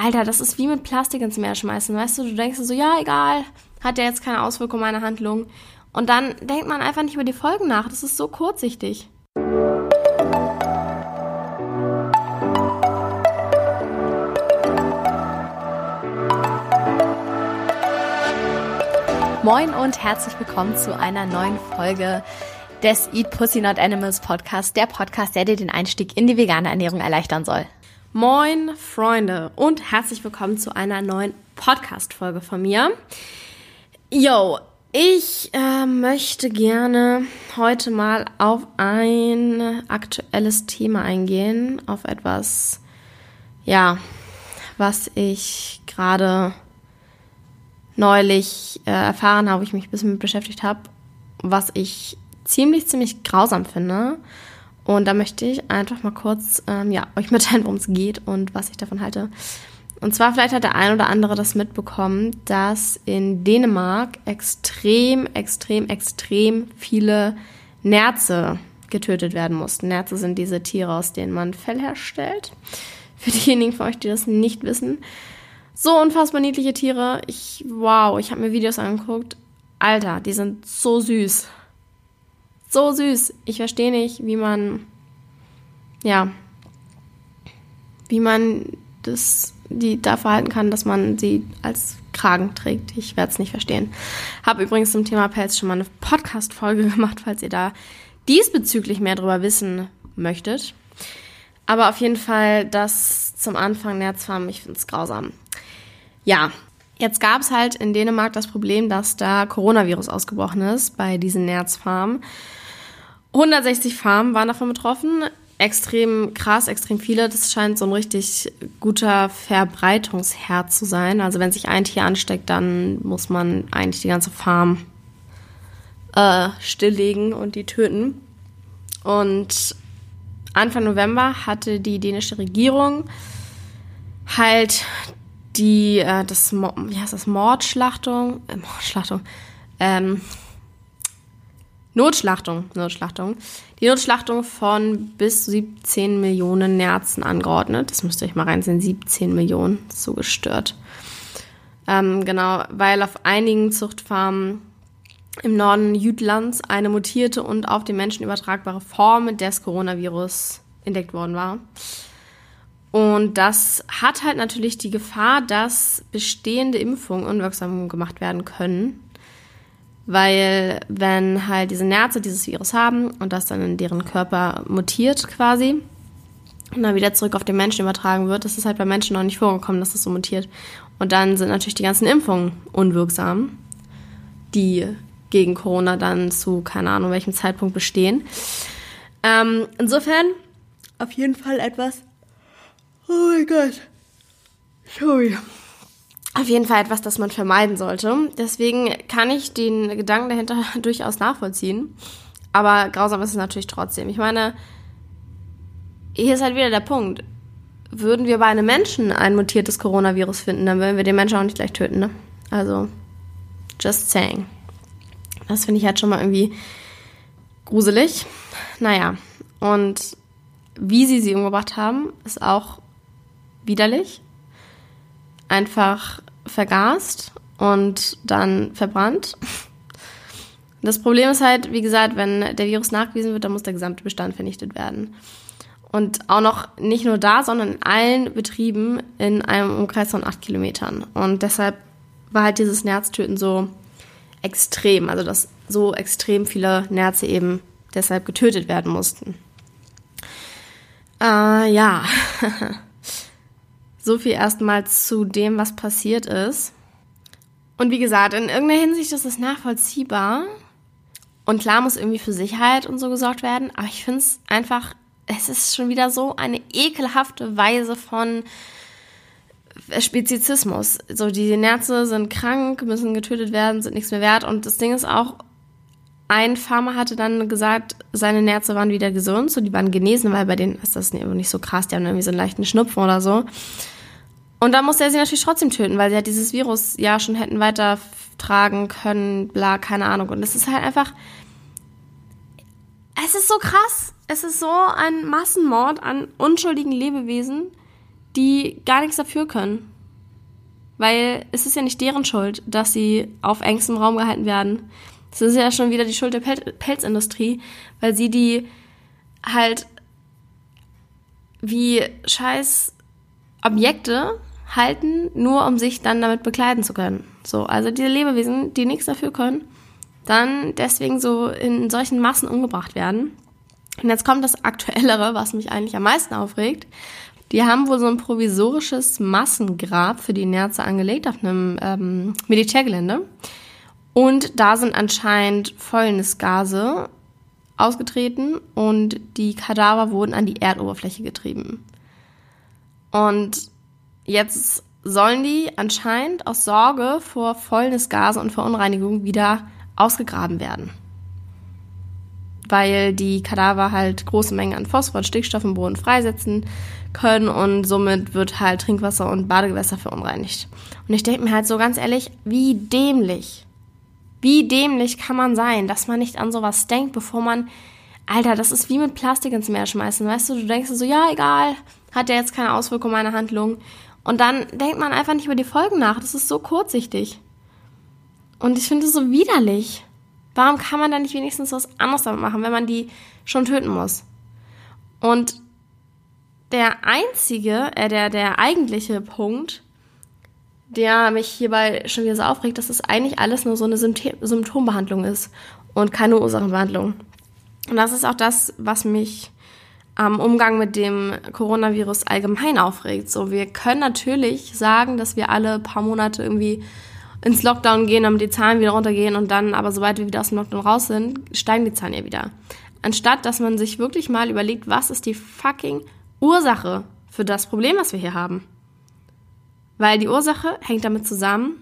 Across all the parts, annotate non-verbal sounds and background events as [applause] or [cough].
Alter, das ist wie mit Plastik ins Meer schmeißen, weißt du? Du denkst so, ja, egal, hat ja jetzt keine Auswirkung meine Handlung. Und dann denkt man einfach nicht über die Folgen nach. Das ist so kurzsichtig. Moin und herzlich willkommen zu einer neuen Folge des Eat Pussy Not Animals Podcast, der Podcast, der dir den Einstieg in die vegane Ernährung erleichtern soll. Moin Freunde und herzlich willkommen zu einer neuen Podcast-Folge von mir. Yo, ich äh, möchte gerne heute mal auf ein aktuelles Thema eingehen, auf etwas, ja, was ich gerade neulich äh, erfahren habe, wo ich mich ein bisschen mit beschäftigt habe, was ich ziemlich, ziemlich grausam finde und da möchte ich einfach mal kurz ähm, ja, euch mitteilen, worum es geht und was ich davon halte. Und zwar vielleicht hat der ein oder andere das mitbekommen, dass in Dänemark extrem, extrem, extrem viele Nerze getötet werden mussten. Nerze sind diese Tiere, aus denen man Fell herstellt. Für diejenigen von euch, die das nicht wissen. So unfassbar niedliche Tiere. Ich, wow, ich habe mir Videos angeguckt. Alter, die sind so süß so süß. Ich verstehe nicht, wie man, ja, wie man das, die da verhalten kann, dass man sie als Kragen trägt. Ich werde es nicht verstehen. Habe übrigens zum Thema Pelz schon mal eine Podcast-Folge [laughs] gemacht, falls ihr da diesbezüglich mehr darüber wissen möchtet. Aber auf jeden Fall das zum Anfang Nerzfarm, ich finde es grausam. Ja, jetzt gab es halt in Dänemark das Problem, dass da Coronavirus ausgebrochen ist bei diesen Nerzfarmen. 160 Farmen waren davon betroffen. Extrem krass, extrem viele. Das scheint so ein richtig guter Verbreitungsherd zu sein. Also wenn sich ein Tier ansteckt, dann muss man eigentlich die ganze Farm äh, stilllegen und die töten. Und Anfang November hatte die dänische Regierung halt die, äh, das, wie heißt das, Mordschlachtung, äh, Mordschlachtung, ähm, Notschlachtung, Notschlachtung. Die Notschlachtung von bis zu 17 Millionen Nerzen angeordnet. Das müsst ihr euch mal reinsehen, 17 Millionen, so gestört. Ähm, genau, weil auf einigen Zuchtfarmen im Norden Jütlands eine mutierte und auf den Menschen übertragbare Form des Coronavirus entdeckt worden war. Und das hat halt natürlich die Gefahr, dass bestehende Impfungen unwirksam gemacht werden können weil wenn halt diese Nerze dieses Virus haben und das dann in deren Körper mutiert quasi und dann wieder zurück auf den Menschen übertragen wird, das ist halt bei Menschen noch nicht vorgekommen, dass das so mutiert. Und dann sind natürlich die ganzen Impfungen unwirksam, die gegen Corona dann zu keine Ahnung welchem Zeitpunkt bestehen. Ähm, insofern auf jeden Fall etwas. Oh mein Gott. Sorry auf jeden Fall etwas, das man vermeiden sollte. Deswegen kann ich den Gedanken dahinter [laughs] durchaus nachvollziehen. Aber grausam ist es natürlich trotzdem. Ich meine, hier ist halt wieder der Punkt. Würden wir bei einem Menschen ein mutiertes Coronavirus finden, dann würden wir den Menschen auch nicht gleich töten, ne? Also, just saying. Das finde ich halt schon mal irgendwie gruselig. Naja, und wie sie sie umgebracht haben, ist auch widerlich. Einfach vergast und dann verbrannt. Das Problem ist halt, wie gesagt, wenn der Virus nachgewiesen wird, dann muss der gesamte Bestand vernichtet werden. Und auch noch nicht nur da, sondern in allen Betrieben in einem Umkreis von acht Kilometern. Und deshalb war halt dieses Nerztöten so extrem, also dass so extrem viele Nerze eben deshalb getötet werden mussten. Äh, ja. [laughs] So viel erstmal zu dem, was passiert ist. Und wie gesagt, in irgendeiner Hinsicht ist es nachvollziehbar. Und klar muss irgendwie für Sicherheit und so gesorgt werden. Aber ich finde es einfach, es ist schon wieder so eine ekelhafte Weise von Spezizismus. So, die Nerze sind krank, müssen getötet werden, sind nichts mehr wert. Und das Ding ist auch, ein Farmer hatte dann gesagt, seine Nerze waren wieder gesund, so die waren genesen, weil bei denen ist das nicht so krass, die haben irgendwie so einen leichten Schnupfen oder so. Und dann musste er sie natürlich trotzdem töten, weil sie halt dieses Virus ja schon hätten weitertragen können, bla, keine Ahnung. Und es ist halt einfach, es ist so krass. Es ist so ein Massenmord an unschuldigen Lebewesen, die gar nichts dafür können. Weil es ist ja nicht deren Schuld, dass sie auf engstem Raum gehalten werden. Das ist ja schon wieder die Schuld der Pel Pelzindustrie, weil sie die halt wie scheiß Objekte halten, nur um sich dann damit bekleiden zu können. So, also diese Lebewesen, die nichts dafür können, dann deswegen so in solchen Massen umgebracht werden. Und jetzt kommt das Aktuellere, was mich eigentlich am meisten aufregt. Die haben wohl so ein provisorisches Massengrab für die Nerze angelegt auf einem ähm, Militärgelände. Und da sind anscheinend Fäulnisgase ausgetreten und die Kadaver wurden an die Erdoberfläche getrieben. Und jetzt sollen die anscheinend aus Sorge vor Fäulnisgase und Verunreinigung wieder ausgegraben werden. Weil die Kadaver halt große Mengen an Phosphor und Stickstoff im Boden freisetzen können und somit wird halt Trinkwasser und Badegewässer verunreinigt. Und ich denke mir halt so ganz ehrlich, wie dämlich. Wie dämlich kann man sein, dass man nicht an sowas denkt, bevor man Alter, das ist wie mit Plastik ins Meer schmeißen, weißt du? Du denkst so, ja, egal, hat ja jetzt keine Auswirkung meiner Handlung. Und dann denkt man einfach nicht über die Folgen nach. Das ist so kurzsichtig. Und ich finde es so widerlich. Warum kann man da nicht wenigstens was anderes damit machen, wenn man die schon töten muss? Und der einzige, äh, der, der eigentliche Punkt, der mich hierbei schon wieder so aufregt, dass es eigentlich alles nur so eine Symptombehandlung ist und keine Ursachenbehandlung. Und das ist auch das, was mich am Umgang mit dem Coronavirus allgemein aufregt. So, wir können natürlich sagen, dass wir alle paar Monate irgendwie ins Lockdown gehen, damit die Zahlen wieder runtergehen und dann, aber sobald wir wieder aus dem Lockdown raus sind, steigen die Zahlen ja wieder. Anstatt, dass man sich wirklich mal überlegt, was ist die fucking Ursache für das Problem, was wir hier haben. Weil die Ursache hängt damit zusammen,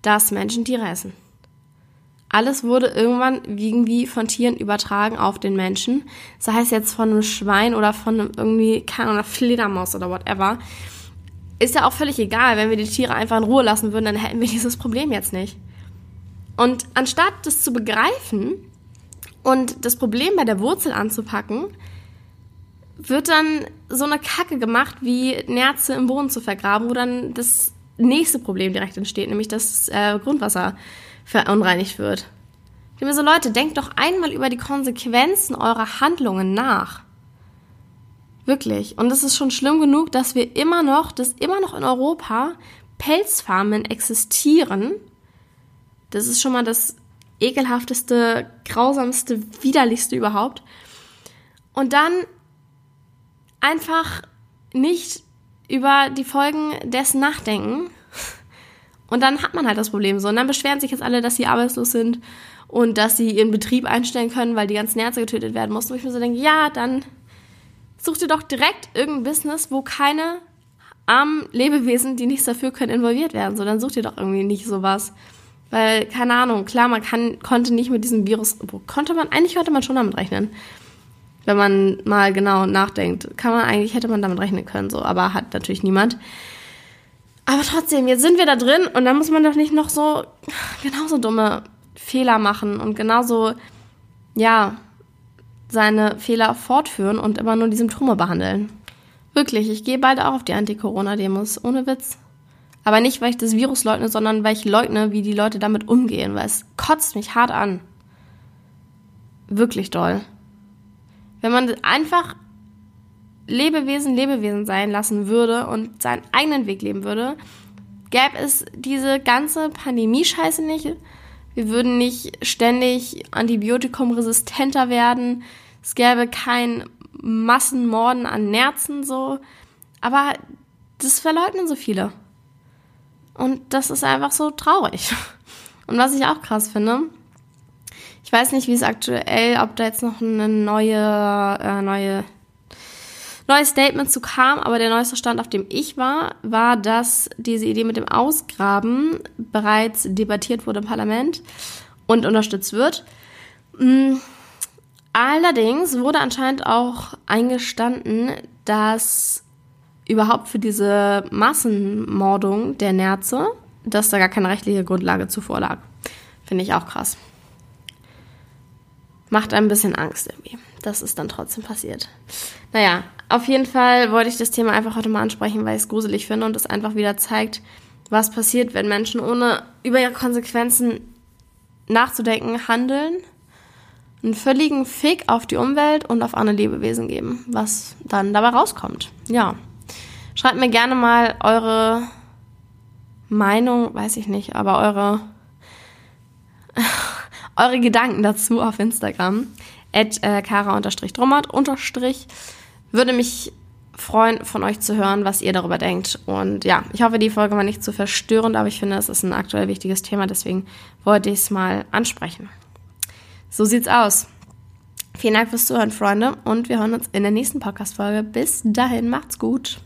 dass Menschen Tiere essen. Alles wurde irgendwann irgendwie von Tieren übertragen auf den Menschen. Sei es jetzt von einem Schwein oder von einem irgendwie, keine Ahnung, Fledermaus oder whatever. Ist ja auch völlig egal. Wenn wir die Tiere einfach in Ruhe lassen würden, dann hätten wir dieses Problem jetzt nicht. Und anstatt das zu begreifen und das Problem bei der Wurzel anzupacken, wird dann so eine Kacke gemacht, wie Nerze im Boden zu vergraben, wo dann das nächste Problem direkt entsteht, nämlich das äh, Grundwasser verunreinigt wird. Ich mir so, Leute, denkt doch einmal über die Konsequenzen eurer Handlungen nach. Wirklich. Und es ist schon schlimm genug, dass wir immer noch, dass immer noch in Europa Pelzfarmen existieren. Das ist schon mal das ekelhafteste, grausamste, widerlichste überhaupt. Und dann einfach nicht über die Folgen dessen nachdenken, und dann hat man halt das Problem so. Und dann beschweren sich jetzt alle, dass sie arbeitslos sind und dass sie ihren Betrieb einstellen können, weil die ganzen Ärzte getötet werden mussten. Wo ich mir so denke, ja, dann such dir doch direkt irgendein Business, wo keine armen Lebewesen, die nichts dafür können, involviert werden. So, dann such dir doch irgendwie nicht sowas. Weil, keine Ahnung, klar, man kann, konnte nicht mit diesem Virus, konnte man, eigentlich konnte man schon damit rechnen. Wenn man mal genau nachdenkt, kann man eigentlich, hätte man damit rechnen können, so, aber hat natürlich niemand. Aber trotzdem, jetzt sind wir da drin und dann muss man doch nicht noch so genauso dumme Fehler machen und genauso, ja, seine Fehler fortführen und immer nur die Symptome behandeln. Wirklich, ich gehe bald auch auf die Anti-Corona-Demos, ohne Witz. Aber nicht, weil ich das Virus leugne, sondern weil ich leugne, wie die Leute damit umgehen, weil es kotzt mich hart an. Wirklich doll. Wenn man einfach Lebewesen Lebewesen sein lassen würde und seinen eigenen Weg leben würde, gäbe es diese ganze Pandemie-Scheiße nicht. Wir würden nicht ständig antibiotikumresistenter werden. Es gäbe kein Massenmorden an Nerzen so. Aber das verleugnen so viele. Und das ist einfach so traurig. Und was ich auch krass finde, ich weiß nicht, wie es aktuell, ob da jetzt noch eine neue, äh, neue neues Statement zu kam, aber der neueste Stand, auf dem ich war, war, dass diese Idee mit dem Ausgraben bereits debattiert wurde im Parlament und unterstützt wird. Mm, allerdings wurde anscheinend auch eingestanden, dass überhaupt für diese Massenmordung der Nerze, dass da gar keine rechtliche Grundlage zuvor lag. Finde ich auch krass. Macht ein bisschen Angst irgendwie, dass es dann trotzdem passiert. Naja, auf jeden Fall wollte ich das Thema einfach heute mal ansprechen, weil ich es gruselig finde und es einfach wieder zeigt, was passiert, wenn Menschen ohne über ihre Konsequenzen nachzudenken handeln, einen völligen Fick auf die Umwelt und auf andere Lebewesen geben, was dann dabei rauskommt. Ja. Schreibt mir gerne mal eure Meinung, weiß ich nicht, aber eure, eure Gedanken dazu auf Instagram. At äh, kara-drummert. Würde mich freuen, von euch zu hören, was ihr darüber denkt. Und ja, ich hoffe, die Folge war nicht zu verstörend, aber ich finde, es ist ein aktuell wichtiges Thema, deswegen wollte ich es mal ansprechen. So sieht's aus. Vielen Dank fürs Zuhören, Freunde, und wir hören uns in der nächsten Podcast-Folge. Bis dahin, macht's gut.